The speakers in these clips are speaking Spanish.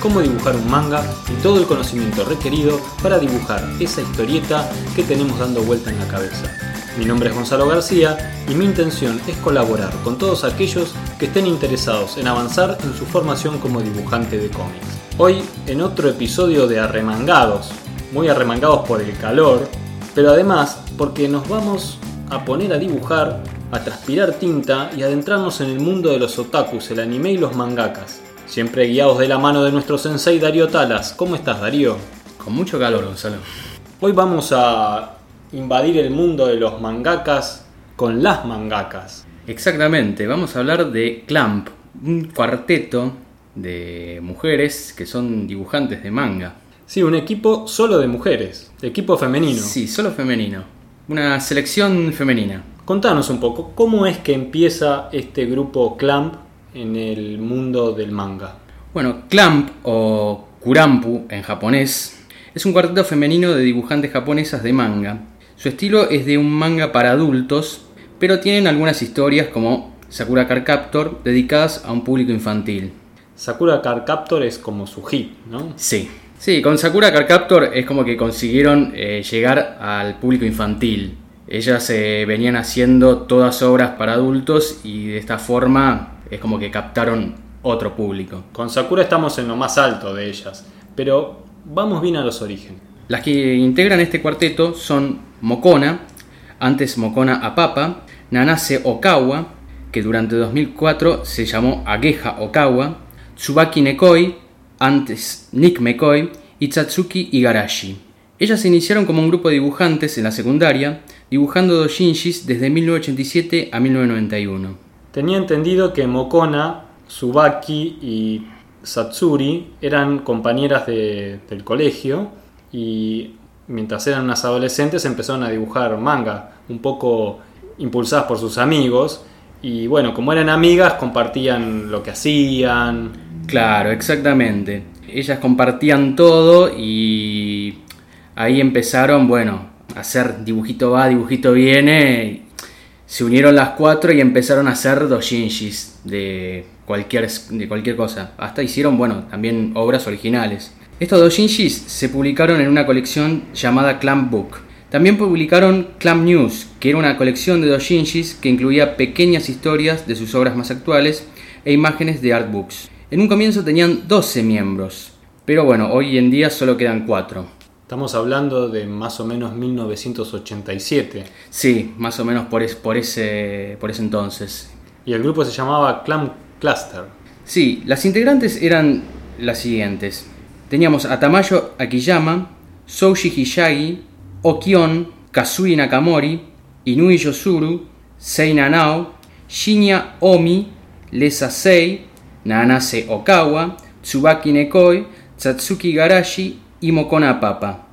cómo dibujar un manga y todo el conocimiento requerido para dibujar esa historieta que tenemos dando vuelta en la cabeza. Mi nombre es Gonzalo García y mi intención es colaborar con todos aquellos que estén interesados en avanzar en su formación como dibujante de cómics. Hoy en otro episodio de Arremangados, muy arremangados por el calor, pero además porque nos vamos a poner a dibujar, a transpirar tinta y adentrarnos en el mundo de los otakus, el anime y los mangakas. Siempre guiados de la mano de nuestro sensei Darío Talas. ¿Cómo estás Darío? Con mucho calor, Gonzalo. Hoy vamos a invadir el mundo de los mangakas con las mangakas. Exactamente, vamos a hablar de Clamp, un cuarteto de mujeres que son dibujantes de manga. Sí, un equipo solo de mujeres, equipo femenino. Sí, solo femenino. Una selección femenina. Contanos un poco, ¿cómo es que empieza este grupo Clamp en el mundo del manga? Bueno, Clamp o Kurampu en japonés es un cuarteto femenino de dibujantes japonesas de manga su estilo es de un manga para adultos, pero tienen algunas historias como Sakura Card Captor dedicadas a un público infantil. Sakura Card Captor es como su hit, ¿no? Sí. Sí, con Sakura Card Captor es como que consiguieron eh, llegar al público infantil. Ellas se venían haciendo todas obras para adultos y de esta forma es como que captaron otro público. Con Sakura estamos en lo más alto de ellas, pero vamos bien a los orígenes. Las que integran este cuarteto son Mokona, antes Mokona Apapa, Nanase Okawa, que durante 2004 se llamó Ageha Okawa, Tsubaki Nekoi, antes Nick Mekoi, y Tsatsuki Igarashi. Ellas se iniciaron como un grupo de dibujantes en la secundaria, dibujando doshinshis desde 1987 a 1991. Tenía entendido que Mokona, Tsubaki y Satsuri eran compañeras del colegio y mientras eran unas adolescentes empezaron a dibujar manga, un poco impulsadas por sus amigos. Y bueno, como eran amigas, compartían lo que hacían. Claro, exactamente. Ellas compartían todo y ahí empezaron, bueno, a hacer dibujito va, dibujito viene. Se unieron las cuatro y empezaron a hacer doshinshis de cualquier, de cualquier cosa. Hasta hicieron, bueno, también obras originales. Estos dos shinjis se publicaron en una colección llamada Clamp Book. También publicaron Clamp News, que era una colección de dos shinjis que incluía pequeñas historias de sus obras más actuales e imágenes de artbooks. En un comienzo tenían 12 miembros, pero bueno, hoy en día solo quedan 4. Estamos hablando de más o menos 1987. Sí, más o menos por, por, ese, por ese entonces. Y el grupo se llamaba Clamp Cluster. Sí, las integrantes eran las siguientes. Teníamos a Tamayo Akiyama, Soushi Hiyagi, Okion, Kazui Nakamori, Inui Yosuru, Sei Nanao, Shinya Omi, Lesa Sei, Nanase Okawa, Tsubaki Nekoi, Satsuki Garashi y Mokona Papa.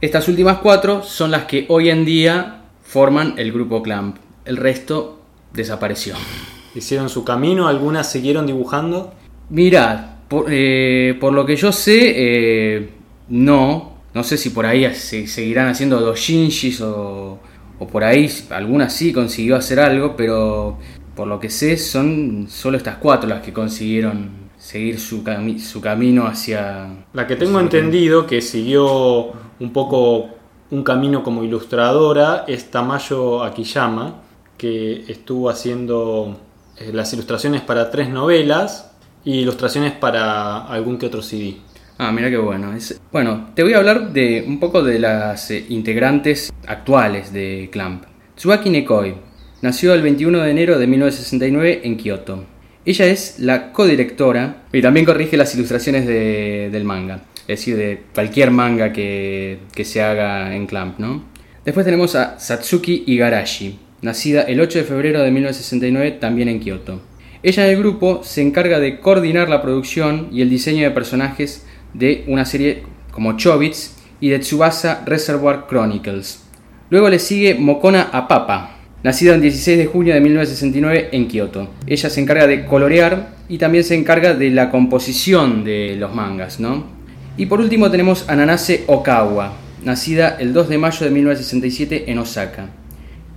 Estas últimas cuatro son las que hoy en día forman el grupo Clamp. El resto desapareció. ¿Hicieron su camino? ¿Algunas siguieron dibujando? Mirad, eh, por, lo que yo sé, eh, no. No sé si por ahí se seguirán haciendo dos shinjis o, o por ahí alguna sí consiguió hacer algo, pero por lo que sé son solo estas cuatro las que consiguieron seguir su, su camino hacia... La que tengo entendido que siguió un poco un camino como ilustradora es Tamayo Akiyama, que estuvo haciendo eh, las ilustraciones para tres novelas y ilustraciones para algún que otro CD. Ah, mira qué bueno. Bueno, te voy a hablar de un poco de las eh, integrantes actuales de Clamp. Tsubaki Nekoi nació el 21 de enero de 1969 en Kioto. Ella es la codirectora y también corrige las ilustraciones del manga, es decir, de cualquier manga que, que se haga en Clamp, ¿no? Después tenemos a Satsuki Igarashi, nacida el 8 de febrero de 1969 también en Kioto. Ella en el grupo se encarga de coordinar la producción y el diseño de personajes de una serie como Chobits y de Tsubasa Reservoir Chronicles. Luego le sigue Mokona Apapa, nacida el 16 de junio de 1969 en Kioto. Ella se encarga de colorear y también se encarga de la composición de los mangas, ¿no? Y por último tenemos a Nanase Okawa, nacida el 2 de mayo de 1967 en Osaka.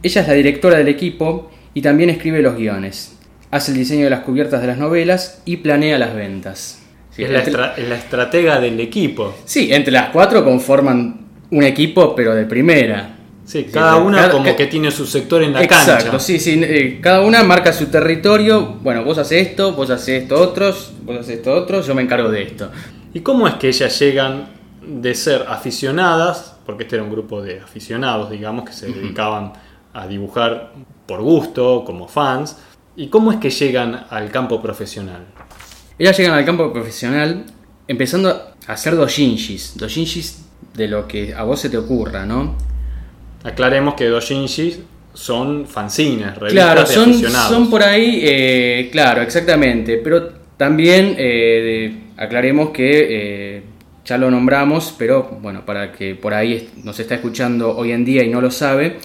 Ella es la directora del equipo y también escribe los guiones. Hace el diseño de las cubiertas de las novelas y planea las ventas. es, la la estratega del equipo. Sí, entre las cuatro conforman un equipo, pero de primera. Sí, cada una como que tiene su sector en la cancha. Exacto, sí, sí. Eh, cada una marca su territorio. Bueno, vos haces esto, vos haces esto otros, vos haces esto otros, yo me encargo de esto. ¿Y cómo es que ellas llegan de ser aficionadas, porque este era un grupo de aficionados, digamos, que se dedicaban a dibujar por gusto, como fans, y cómo es que llegan al campo profesional? Ellas llegan al campo profesional empezando a hacer dojinshis, dojinshis de lo que a vos se te ocurra, ¿no? Aclaremos que dojinshis son fanzines, revistas claro, son, son por ahí, eh, claro, exactamente, pero también eh, aclaremos que eh, ya lo nombramos, pero bueno, para que por ahí nos está escuchando hoy en día y no lo sabe,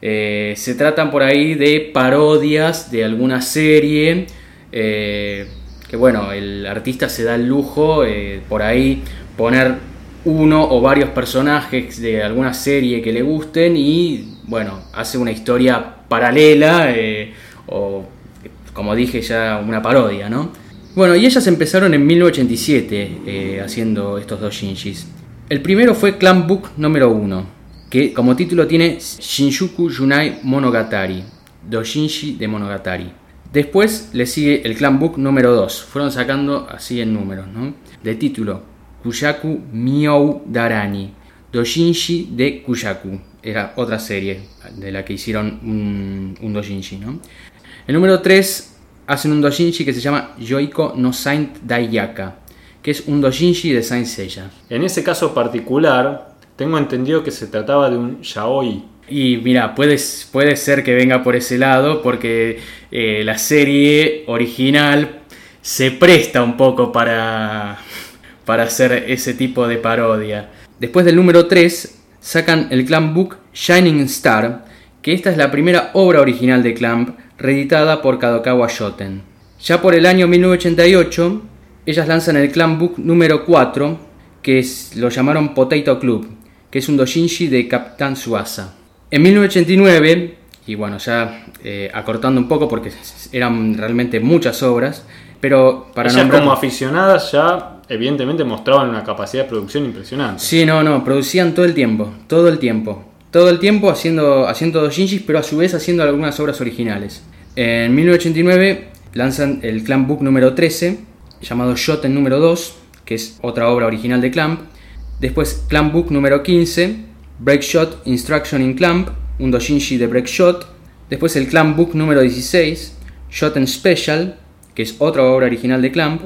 se tratan por ahí de parodias de alguna serie, que bueno, el artista se da el lujo por ahí poner uno o varios personajes de alguna serie que le gusten y bueno, hace una historia paralela o como dije ya una parodia, ¿no? Bueno, y ellas empezaron en 1987 eh, haciendo estos dos shinjis. El primero fue Clan Book número 1, que como título tiene Shinshuku Yunai Monogatari, Doshinshi de Monogatari. Después le sigue el Clan Book número 2, fueron sacando así en números, ¿no? De título Kushaku Miou Darani, Doshinshi de Kushaku, era otra serie de la que hicieron un, un Doshinshi, ¿no? El número 3 hacen un dojinshi que se llama Yoiko no Saint Daiyaka, que es un dojinshi de Saint Seiya. En ese caso particular, tengo entendido que se trataba de un yaoi. Y mira, puede, puede ser que venga por ese lado, porque eh, la serie original se presta un poco para, para hacer ese tipo de parodia. Después del número 3, sacan el Clamp Book Shining Star, que esta es la primera obra original de Clamp reeditada por Kadokawa Shoten. Ya por el año 1988, ellas lanzan el Clan Book número 4, que lo llamaron Potato Club, que es un dojinshi de Captain Suasa. En 1989, y bueno, ya eh, acortando un poco porque eran realmente muchas obras, pero para Ellas como aficionadas ya evidentemente mostraban una capacidad de producción impresionante. Sí, no, no, producían todo el tiempo, todo el tiempo todo el tiempo haciendo, haciendo dojinshis, pero a su vez haciendo algunas obras originales. En 1989 lanzan el Clamp Book número 13, llamado Shoten número 2, que es otra obra original de Clamp. Después Clamp Book número 15, Break Shot Instruction in Clamp, un dojinshi de Break Shot. Después el Clamp Book número 16, Shoten Special, que es otra obra original de Clamp.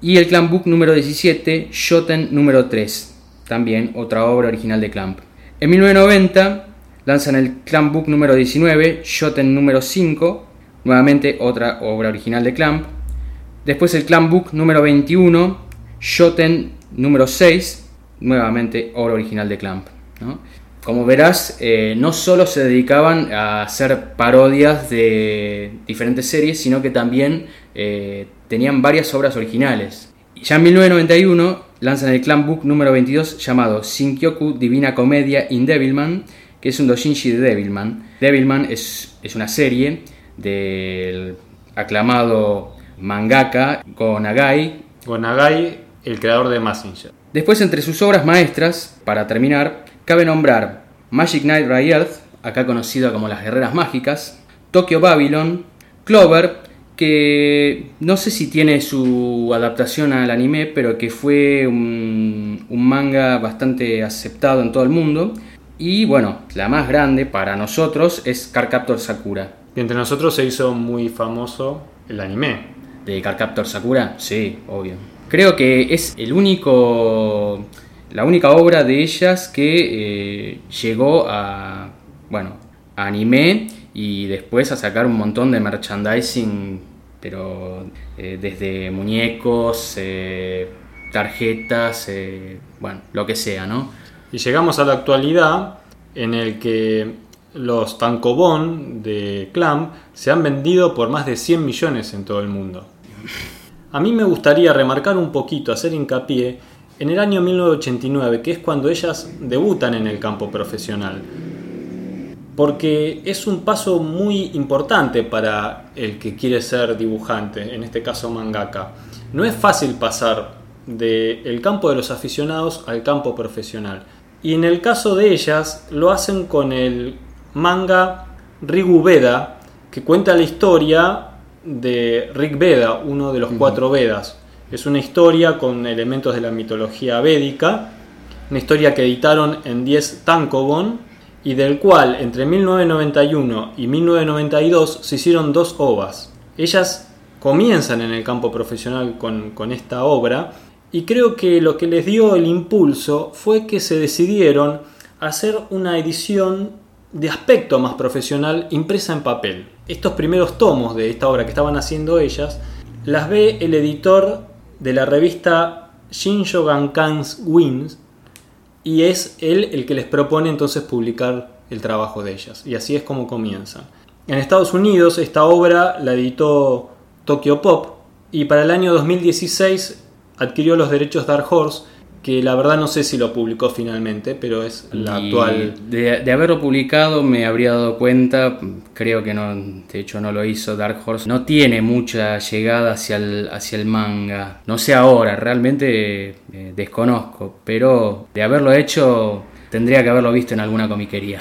Y el Clamp Book número 17, Shoten número 3, también otra obra original de Clamp. En 1990 lanzan el Clamp Book número 19, Shoten número 5, nuevamente otra obra original de Clamp. Después el Clamp Book número 21, Shoten número 6, nuevamente obra original de Clamp. Como verás, eh, no solo se dedicaban a hacer parodias de diferentes series, sino que también eh, tenían varias obras originales. Ya en 1991 lanzan el Clan Book número 22 llamado Shinkyoku Divina Comedia in Devilman, que es un doshinshi de Devilman. Devilman es, es una serie del aclamado mangaka Gonagai. Gonagai, el creador de Massinger. Después, entre sus obras maestras, para terminar, cabe nombrar Magic Knight Earth, acá conocido como las Guerreras Mágicas, Tokyo Babylon, Clover, que no sé si tiene su adaptación al anime, pero que fue un, manga bastante aceptado en todo el mundo. Y bueno, la más grande para nosotros es Cardcaptor Sakura. Y entre nosotros se hizo muy famoso el anime. ¿De Cardcaptor Sakura? Sí, obvio. Creo que es el único. La única obra de ellas que eh, llegó a. Bueno, a anime y después a sacar un montón de merchandising, pero eh, desde muñecos, eh, tarjetas, eh, bueno, lo que sea, ¿no? Y llegamos a la actualidad en el que los tankobon de Clamp se han vendido por más de 100 millones en todo el mundo. A mí me gustaría remarcar un poquito, hacer hincapié en el año 1989, que es cuando ellas debutan en el campo profesional. Porque es un paso muy importante para el que quiere ser dibujante, en este caso mangaka. No es fácil pasar del campo de los aficionados al campo profesional. Y en el caso de ellas lo hacen con el manga Rigubeda, que cuenta la historia de Rig Veda, uno de los cuatro Vedas. Es una historia con elementos de la mitología védica, una historia que editaron en 10 tankobon y del cual entre 1991 y 1992 se hicieron dos ovas. Ellas comienzan en el campo profesional con, esta obra y creo que lo que les dio el impulso fue que se decidieron hacer una edición de aspecto más profesional impresa en papel. Estos primeros tomos de esta obra que estaban haciendo ellas las ve el editor de la revista Shinjo Gankan's Wins y es él el que les propone entonces publicar el trabajo de ellas y así es como comienzan. En Estados Unidos esta obra la editó Tokyo Pop y para el año 2016 adquirió los derechos Dark Horse que la verdad no sé si lo publicó finalmente, pero es la actual. De, haberlo publicado me habría dado cuenta, creo que no, de hecho no lo hizo Dark Horse, no tiene mucha llegada hacia el, hacia el manga, no sé ahora, realmente eh, desconozco, pero de haberlo hecho tendría que haberlo visto en alguna comiquería.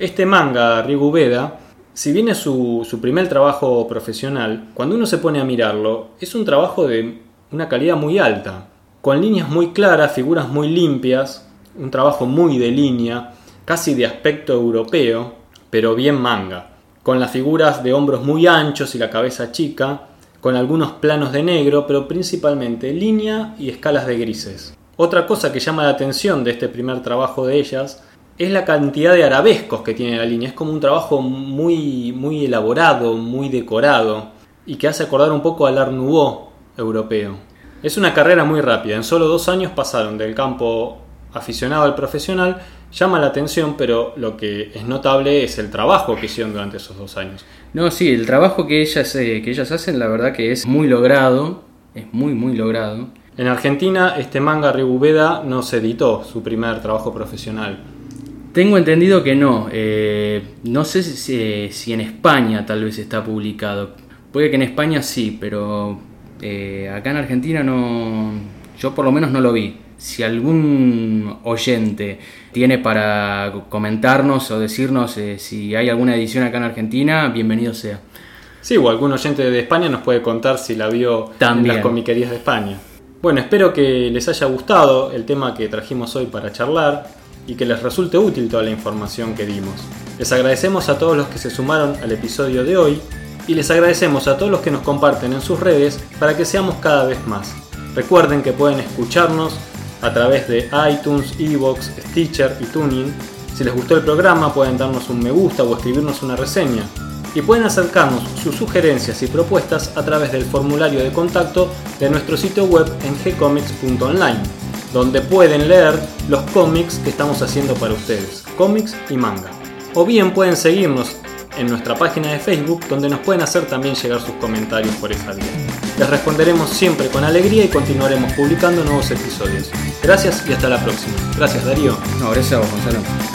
Este manga, Rigubeda, si bien es su, su primer trabajo profesional, cuando uno se pone a mirarlo, es un trabajo de una calidad muy alta con líneas muy claras, figuras muy limpias, un trabajo muy de línea, casi de aspecto europeo, pero bien manga, con las figuras de hombros muy anchos y la cabeza chica, con algunos planos de negro, pero principalmente línea y escalas de grises. Otra cosa que llama la atención de este primer trabajo de ellas es la cantidad de arabescos que tiene la línea. Es como un trabajo muy, muy elaborado, muy decorado y que hace acordar un poco al Art Nouveau europeo. Es una carrera muy rápida, en solo dos años pasaron del campo aficionado al profesional, llama la atención, pero lo que es notable es el trabajo que hicieron durante esos dos años. No, sí, el trabajo que ellas, eh, que ellas hacen, la verdad que es muy logrado, es muy, muy logrado. En Argentina, este manga Ribubeda no se editó, su primer trabajo profesional. Tengo entendido que no, eh, no sé si, si en España tal vez está publicado. Puede que en España sí, pero eh, acá en Argentina no, yo por lo menos no lo vi. Si algún oyente tiene para comentarnos o decirnos eh, si hay alguna edición acá en Argentina, bienvenido sea. Sí, o algún oyente de España nos puede contar si la vio en las comiquerías de España. Bueno, espero que les haya gustado el tema que trajimos hoy para charlar y que les resulte útil toda la información que dimos. Les agradecemos a todos los que se sumaron al episodio de hoy y les agradecemos a todos los que nos comparten en sus redes para que seamos cada vez más. Recuerden que pueden escucharnos a través de iTunes, Evox, Stitcher y Tuning. Si les gustó el programa pueden darnos un me gusta o escribirnos una reseña. Y pueden acercarnos sus sugerencias y propuestas a través del formulario de contacto de nuestro sitio web en gcomics.online, donde pueden leer los cómics que estamos haciendo para ustedes, cómics y manga. O bien pueden seguirnos en nuestra página de Facebook donde nos pueden hacer también llegar sus comentarios por esa vía. Les responderemos siempre con alegría y continuaremos publicando nuevos episodios. Gracias y hasta la próxima. Gracias Darío. No, gracias a vos Gonzalo.